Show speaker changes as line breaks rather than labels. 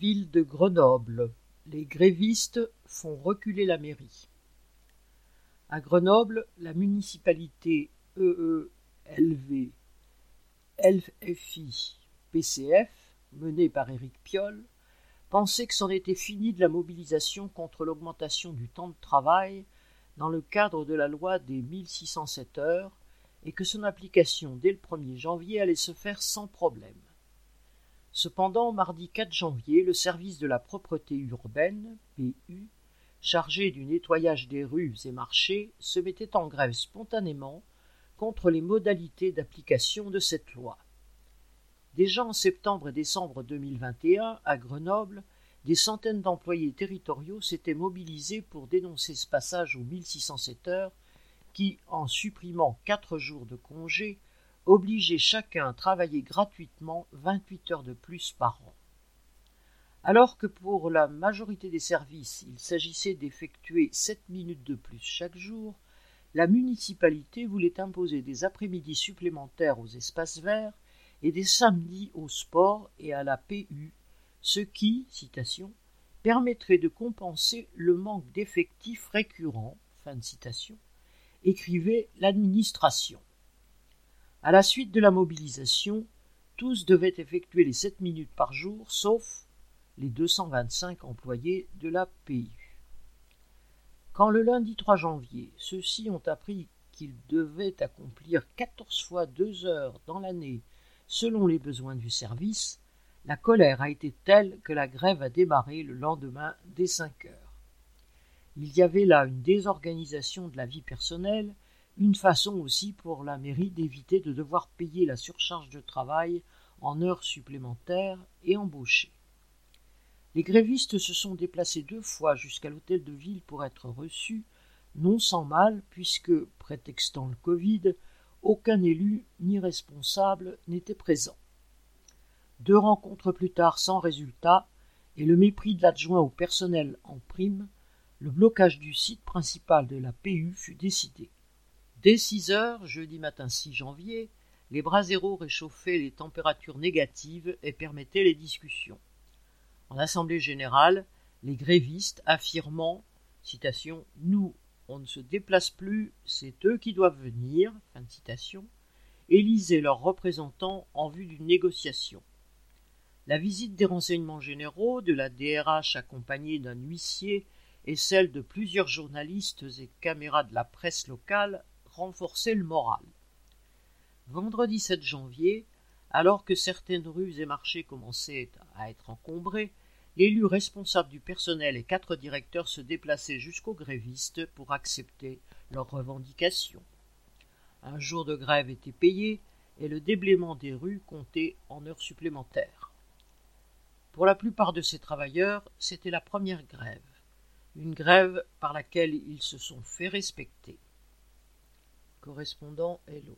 Ville de Grenoble. Les grévistes font reculer la mairie. À Grenoble, la municipalité EELV LFI PCF, menée par Éric Piolle, pensait que c'en était fini de la mobilisation contre l'augmentation du temps de travail dans le cadre de la loi des 1607 heures et que son application dès le 1er janvier allait se faire sans problème. Cependant, mardi 4 janvier, le service de la propreté urbaine, PU, chargé du nettoyage des rues et marchés, se mettait en grève spontanément contre les modalités d'application de cette loi. Déjà en septembre et décembre 2021, à Grenoble, des centaines d'employés territoriaux s'étaient mobilisés pour dénoncer ce passage aux 1607 heures qui, en supprimant quatre jours de congé, obligeait chacun à travailler gratuitement 28 heures de plus par an. Alors que pour la majorité des services il s'agissait d'effectuer 7 minutes de plus chaque jour, la municipalité voulait imposer des après-midi supplémentaires aux espaces verts et des samedis au sport et à la PU, ce qui, citation, permettrait de compenser le manque d'effectifs récurrents, écrivait l'administration. À la suite de la mobilisation, tous devaient effectuer les sept minutes par jour, sauf les 225 employés de la PU. Quand le lundi 3 janvier, ceux-ci ont appris qu'ils devaient accomplir quatorze fois deux heures dans l'année selon les besoins du service, la colère a été telle que la grève a démarré le lendemain dès cinq heures. Il y avait là une désorganisation de la vie personnelle une façon aussi pour la mairie d'éviter de devoir payer la surcharge de travail en heures supplémentaires et embaucher. Les grévistes se sont déplacés deux fois jusqu'à l'hôtel de ville pour être reçus, non sans mal, puisque, prétextant le Covid, aucun élu ni responsable n'était présent. Deux rencontres plus tard sans résultat, et le mépris de l'adjoint au personnel en prime, le blocage du site principal de la PU fut décidé. Dès six heures, jeudi matin 6 janvier, les bras zéro réchauffaient les températures négatives et permettaient les discussions. En assemblée générale, les grévistes affirmant Nous, on ne se déplace plus, c'est eux qui doivent venir, fin élisaient leurs représentants en vue d'une négociation. La visite des renseignements généraux, de la DRH accompagnée d'un huissier et celle de plusieurs journalistes et caméras de la presse locale renforcer le moral. Vendredi 7 janvier, alors que certaines rues et marchés commençaient à être encombrés, l'élu responsable du personnel et quatre directeurs se déplaçaient jusqu'aux grévistes pour accepter leurs revendications. Un jour de grève était payé et le déblaiement des rues comptait en heures supplémentaires. Pour la plupart de ces travailleurs, c'était la première grève, une grève par laquelle ils se sont fait respecter correspondant Hello.